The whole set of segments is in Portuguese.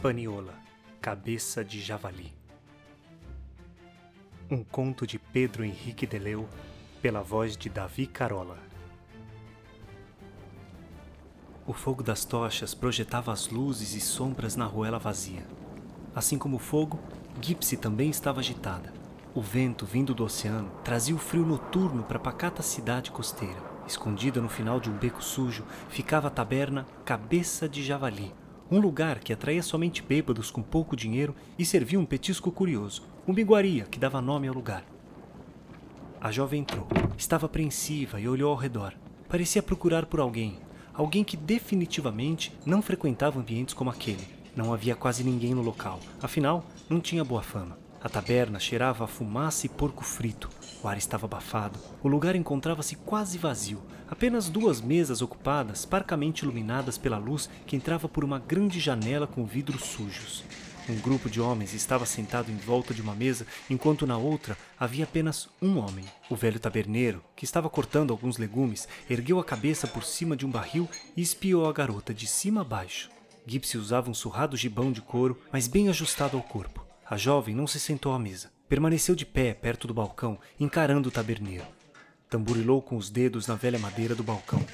Hispaniola, Cabeça de Javali. Um conto de Pedro Henrique Deleu, pela voz de Davi Carola. O fogo das tochas projetava as luzes e sombras na ruela vazia. Assim como o fogo, Gipsy também estava agitada. O vento vindo do oceano trazia o frio noturno para a pacata cidade costeira. Escondida no final de um beco sujo, ficava a taberna Cabeça de Javali, um lugar que atraía somente bêbados com pouco dinheiro e servia um petisco curioso, uma iguaria que dava nome ao lugar. A jovem entrou. Estava apreensiva e olhou ao redor. Parecia procurar por alguém, alguém que definitivamente não frequentava ambientes como aquele. Não havia quase ninguém no local, afinal, não tinha boa fama. A taberna cheirava a fumaça e porco frito. O ar estava abafado. O lugar encontrava-se quase vazio. Apenas duas mesas ocupadas, parcamente iluminadas pela luz que entrava por uma grande janela com vidros sujos. Um grupo de homens estava sentado em volta de uma mesa, enquanto na outra havia apenas um homem. O velho taberneiro, que estava cortando alguns legumes, ergueu a cabeça por cima de um barril e espiou a garota de cima a baixo. Gipsy usava um surrado gibão de couro, mas bem ajustado ao corpo. A jovem não se sentou à mesa. Permaneceu de pé perto do balcão, encarando o taberneiro. Tamburilou com os dedos na velha madeira do balcão.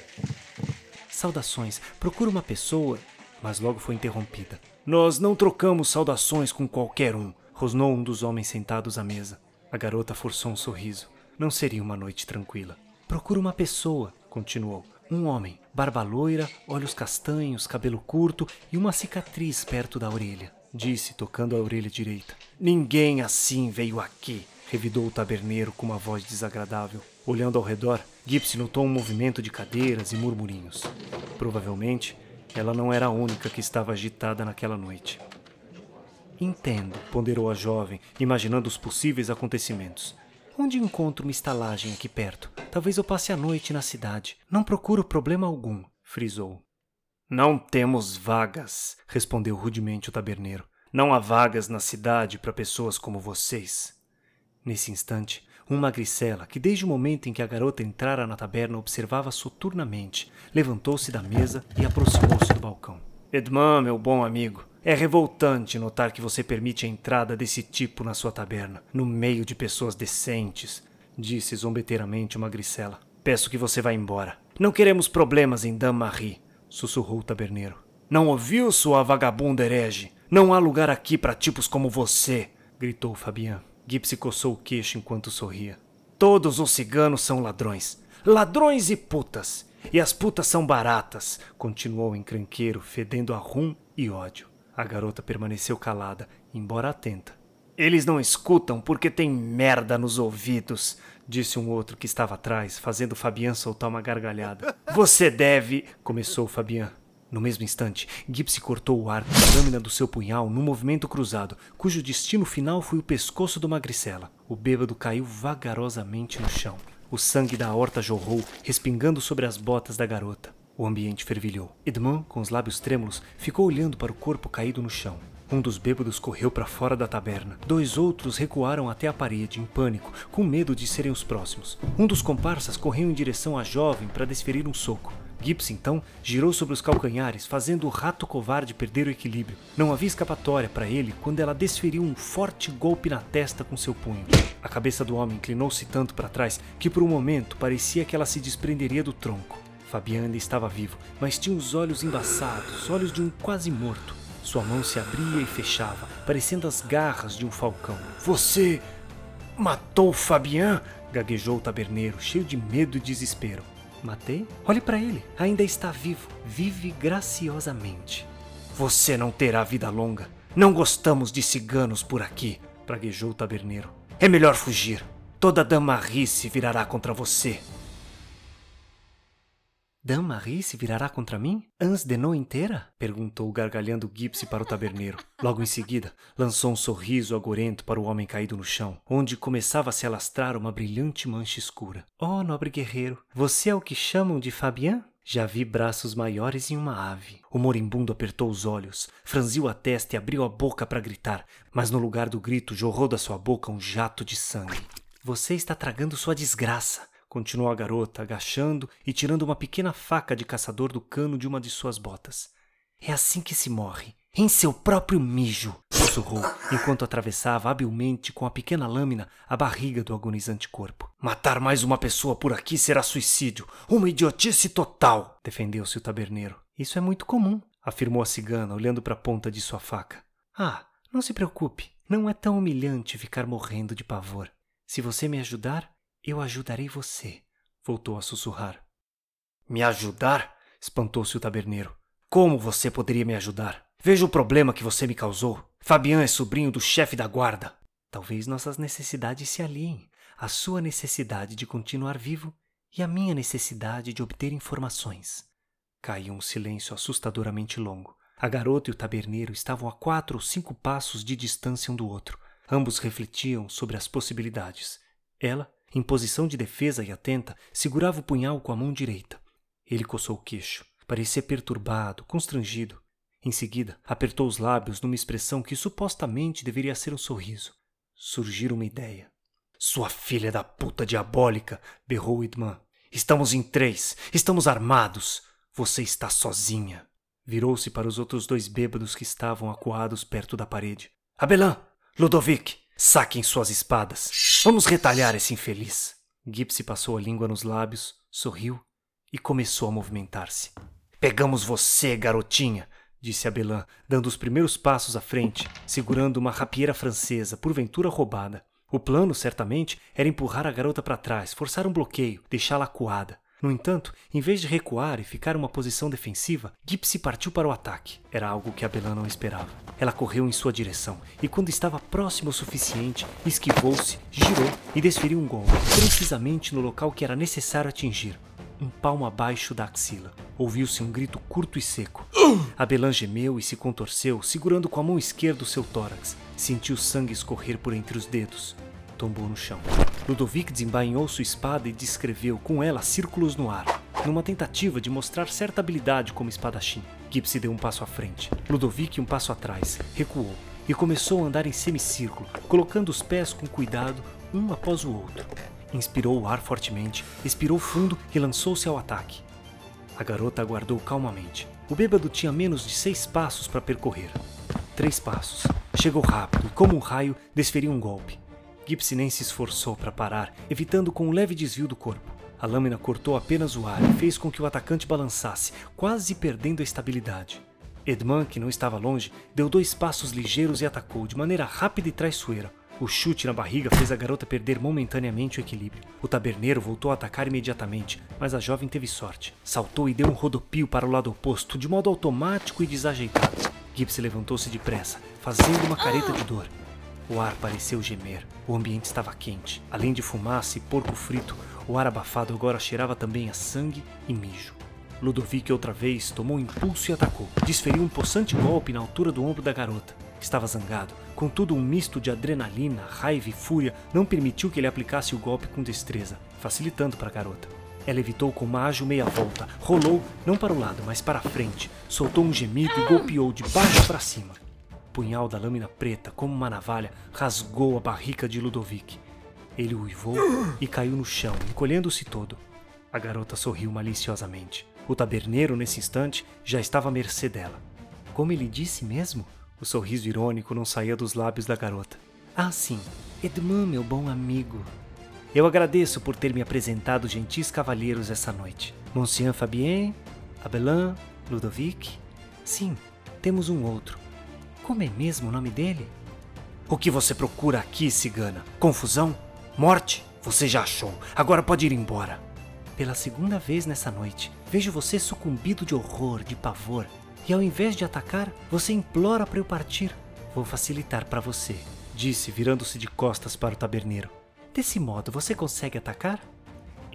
Saudações, procura uma pessoa. Mas logo foi interrompida. Nós não trocamos saudações com qualquer um, rosnou um dos homens sentados à mesa. A garota forçou um sorriso. Não seria uma noite tranquila. Procura uma pessoa, continuou. Um homem, barba loira, olhos castanhos, cabelo curto e uma cicatriz perto da orelha disse, tocando a orelha direita. Ninguém assim veio aqui, revidou o taberneiro com uma voz desagradável. Olhando ao redor, Gipsy notou um movimento de cadeiras e murmurinhos. Provavelmente, ela não era a única que estava agitada naquela noite. Entendo, ponderou a jovem, imaginando os possíveis acontecimentos. Onde encontro uma estalagem aqui perto? Talvez eu passe a noite na cidade. Não procuro problema algum, frisou. Não temos vagas, respondeu rudemente o taberneiro. Não há vagas na cidade para pessoas como vocês. Nesse instante, uma magricela, que desde o momento em que a garota entrara na taberna observava soturnamente, levantou-se da mesa e aproximou-se do balcão. Edmond, meu bom amigo, é revoltante notar que você permite a entrada desse tipo na sua taberna, no meio de pessoas decentes, disse zombeteiramente uma magricela. Peço que você vá embora. Não queremos problemas em Dame-Marie sussurrou o taberneiro. Não ouviu, sua vagabunda herege? Não há lugar aqui para tipos como você, gritou Fabian. Gipsy coçou o queixo enquanto sorria. Todos os ciganos são ladrões. Ladrões e putas. E as putas são baratas, continuou o encrenqueiro, fedendo a rum e ódio. A garota permaneceu calada, embora atenta. Eles não escutam porque tem merda nos ouvidos, disse um outro que estava atrás, fazendo Fabian soltar uma gargalhada. Você deve. começou Fabian. No mesmo instante, Gipsy cortou o ar com a lâmina do seu punhal num movimento cruzado, cujo destino final foi o pescoço do magricela. O bêbado caiu vagarosamente no chão. O sangue da horta jorrou, respingando sobre as botas da garota. O ambiente fervilhou. Edmond, com os lábios trêmulos, ficou olhando para o corpo caído no chão. Um dos bêbados correu para fora da taberna. Dois outros recuaram até a parede, em pânico, com medo de serem os próximos. Um dos comparsas correu em direção à jovem para desferir um soco. Gibbs, então, girou sobre os calcanhares, fazendo o rato covarde perder o equilíbrio. Não havia escapatória para ele quando ela desferiu um forte golpe na testa com seu punho. A cabeça do homem inclinou-se tanto para trás que por um momento parecia que ela se desprenderia do tronco. Fabian ainda estava vivo, mas tinha os olhos embaçados, olhos de um quase morto. Sua mão se abria e fechava, parecendo as garras de um falcão. Você matou Fabian? gaguejou o taberneiro, cheio de medo e desespero. Matei? Olhe para ele. Ainda está vivo. Vive graciosamente. Você não terá vida longa. Não gostamos de ciganos por aqui, praguejou o taberneiro. É melhor fugir. Toda Damarie se virará contra você. Dame-Marie se virará contra mim? Ans de não inteira? Perguntou gargalhando Gipsy para o taberneiro. Logo em seguida, lançou um sorriso agorento para o homem caído no chão, onde começava a se alastrar uma brilhante mancha escura. Oh, nobre guerreiro, você é o que chamam de Fabian? Já vi braços maiores em uma ave. O moribundo apertou os olhos, franziu a testa e abriu a boca para gritar, mas no lugar do grito jorrou da sua boca um jato de sangue. Você está tragando sua desgraça continuou a garota, agachando e tirando uma pequena faca de caçador do cano de uma de suas botas. É assim que se morre. Em seu próprio mijo, sussurrou, enquanto atravessava habilmente com a pequena lâmina a barriga do agonizante corpo. Matar mais uma pessoa por aqui será suicídio. Uma idiotice total, defendeu-se o taberneiro. Isso é muito comum, afirmou a cigana, olhando para a ponta de sua faca. Ah, não se preocupe, não é tão humilhante ficar morrendo de pavor. Se você me ajudar, eu ajudarei você, voltou a sussurrar. Me ajudar? espantou-se o taberneiro. Como você poderia me ajudar? Veja o problema que você me causou. Fabian é sobrinho do chefe da guarda. Talvez nossas necessidades se aliem. A sua necessidade de continuar vivo e a minha necessidade de obter informações. Caiu um silêncio assustadoramente longo. A garota e o taberneiro estavam a quatro ou cinco passos de distância um do outro. Ambos refletiam sobre as possibilidades. Ela, em posição de defesa e atenta, segurava o punhal com a mão direita. Ele coçou o queixo. Parecia perturbado, constrangido. Em seguida, apertou os lábios numa expressão que supostamente deveria ser um sorriso. Surgiu uma ideia. Sua filha da puta diabólica! berrou Idman. Estamos em três! Estamos armados! Você está sozinha! Virou-se para os outros dois bêbados que estavam acuados perto da parede. Abelan! Ludovic! Saquem suas espadas! Vamos retalhar esse infeliz! Gipsy passou a língua nos lábios, sorriu e começou a movimentar-se. Pegamos você, garotinha, disse Abelan, dando os primeiros passos à frente, segurando uma rapieira francesa, porventura roubada. O plano, certamente, era empurrar a garota para trás, forçar um bloqueio, deixá-la acuada. No entanto, em vez de recuar e ficar em uma posição defensiva, Gipsy partiu para o ataque. Era algo que Abelan não esperava. Ela correu em sua direção e, quando estava próxima o suficiente, esquivou-se, girou e desferiu um golpe, precisamente no local que era necessário atingir um palmo abaixo da axila. Ouviu-se um grito curto e seco. Abelan gemeu e se contorceu, segurando com a mão esquerda o seu tórax. Sentiu sangue escorrer por entre os dedos. Tombou no chão. Ludovic desembainhou sua espada e descreveu com ela círculos no ar, numa tentativa de mostrar certa habilidade como espadachim. Gipsy deu um passo à frente, Ludovic um passo atrás, recuou e começou a andar em semicírculo, colocando os pés com cuidado um após o outro. Inspirou o ar fortemente, expirou fundo e lançou-se ao ataque. A garota aguardou calmamente. O bêbado tinha menos de seis passos para percorrer. Três passos. Chegou rápido e, como um raio, desferiu um golpe. Gipsy nem se esforçou para parar, evitando com um leve desvio do corpo. A lâmina cortou apenas o ar e fez com que o atacante balançasse, quase perdendo a estabilidade. Edman, que não estava longe, deu dois passos ligeiros e atacou de maneira rápida e traiçoeira, o chute na barriga fez a garota perder momentaneamente o equilíbrio. O taberneiro voltou a atacar imediatamente, mas a jovem teve sorte. Saltou e deu um rodopio para o lado oposto, de modo automático e desajeitado. Gipsy levantou-se depressa, fazendo uma careta de dor. O ar pareceu gemer. O ambiente estava quente. Além de fumaça e porco frito, o ar abafado agora cheirava também a sangue e mijo. Ludovic outra vez tomou um impulso e atacou. Desferiu um possante golpe na altura do ombro da garota. Estava zangado, contudo, um misto de adrenalina, raiva e fúria não permitiu que ele aplicasse o golpe com destreza, facilitando para a garota. Ela evitou com uma ágil meia volta, rolou, não para o lado, mas para a frente, soltou um gemido e golpeou de baixo para cima. Punhal da lâmina preta, como uma navalha, rasgou a barrica de Ludovic. Ele uivou e caiu no chão, encolhendo-se todo. A garota sorriu maliciosamente. O taberneiro, nesse instante, já estava à mercê dela. Como ele disse mesmo? O sorriso irônico não saía dos lábios da garota. Ah, sim, Edmund, meu bom amigo. Eu agradeço por ter me apresentado gentis cavalheiros essa noite. Monsieur Fabien, Abelin, Ludovic. Sim, temos um outro. Como é mesmo o nome dele? O que você procura aqui, cigana? Confusão? Morte? Você já achou. Agora pode ir embora. Pela segunda vez nessa noite, vejo você sucumbido de horror, de pavor, e ao invés de atacar, você implora para eu partir. Vou facilitar para você, disse, virando-se de costas para o taberneiro. Desse modo, você consegue atacar?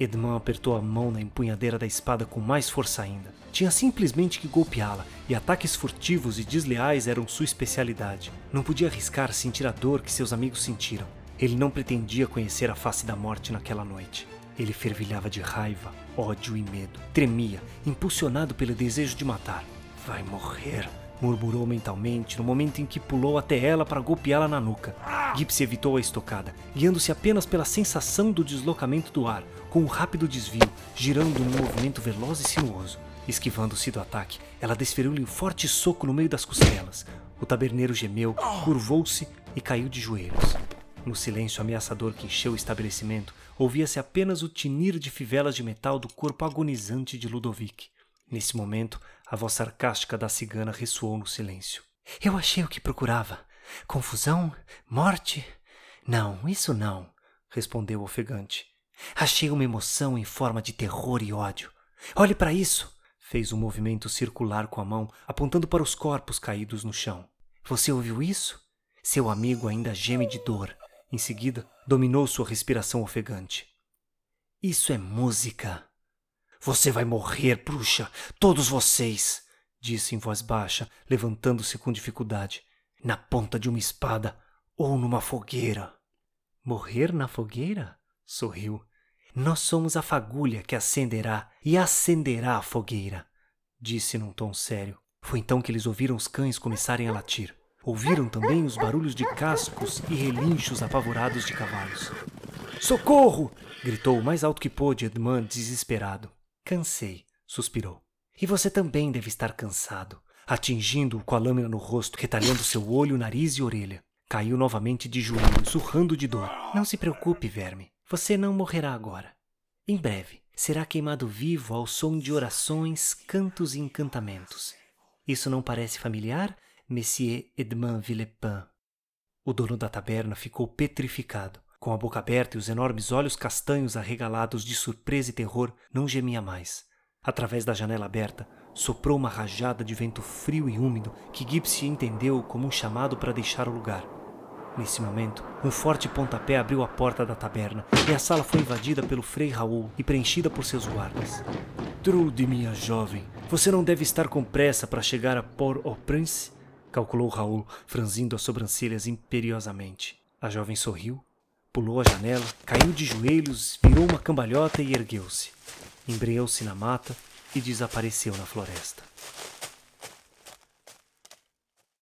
Edmond apertou a mão na empunhadeira da espada com mais força ainda. Tinha simplesmente que golpeá-la, e ataques furtivos e desleais eram sua especialidade. Não podia arriscar sentir a dor que seus amigos sentiram. Ele não pretendia conhecer a face da morte naquela noite. Ele fervilhava de raiva, ódio e medo. Tremia, impulsionado pelo desejo de matar. Vai morrer, murmurou mentalmente no momento em que pulou até ela para golpeá-la na nuca. Gipsy evitou a estocada, guiando-se apenas pela sensação do deslocamento do ar, com um rápido desvio, girando num movimento veloz e sinuoso. Esquivando-se do ataque, ela desferiu-lhe um forte soco no meio das costelas. O taberneiro gemeu, curvou-se e caiu de joelhos. No silêncio ameaçador que encheu o estabelecimento, ouvia-se apenas o tinir de fivelas de metal do corpo agonizante de Ludovic. Nesse momento, a voz sarcástica da cigana ressoou no silêncio. Eu achei o que procurava. Confusão? Morte? Não, isso não, respondeu ofegante. Achei uma emoção em forma de terror e ódio. Olhe para isso! Fez um movimento circular com a mão, apontando para os corpos caídos no chão. Você ouviu isso? Seu amigo ainda geme de dor. Em seguida, dominou sua respiração ofegante. Isso é música. Você vai morrer, bruxa! Todos vocês! disse em voz baixa, levantando-se com dificuldade. Na ponta de uma espada ou numa fogueira. Morrer na fogueira? sorriu. Nós somos a fagulha que acenderá e acenderá a fogueira, disse num tom sério. Foi então que eles ouviram os cães começarem a latir. Ouviram também os barulhos de cascos e relinchos apavorados de cavalos. Socorro! gritou o mais alto que pôde Edmund, desesperado. Cansei, suspirou. E você também deve estar cansado, atingindo-o com a lâmina no rosto, retalhando seu olho, nariz e orelha. Caiu novamente de joelhos, urrando de dor. Não se preocupe, verme. Você não morrerá agora. Em breve, será queimado vivo ao som de orações, cantos e encantamentos. Isso não parece familiar? Monsieur Edmond Villepin. O dono da taberna ficou petrificado. Com a boca aberta e os enormes olhos castanhos arregalados de surpresa e terror, não gemia mais. Através da janela aberta, soprou uma rajada de vento frio e úmido que Gipsy entendeu como um chamado para deixar o lugar. Nesse momento, um forte pontapé abriu a porta da taberna e a sala foi invadida pelo Frei Raul e preenchida por seus guardas. Trude, minha jovem, você não deve estar com pressa para chegar a Port-au-Prince? calculou Raul, franzindo as sobrancelhas imperiosamente. A jovem sorriu, pulou a janela, caiu de joelhos, virou uma cambalhota e ergueu-se. Embreou-se na mata e desapareceu na floresta.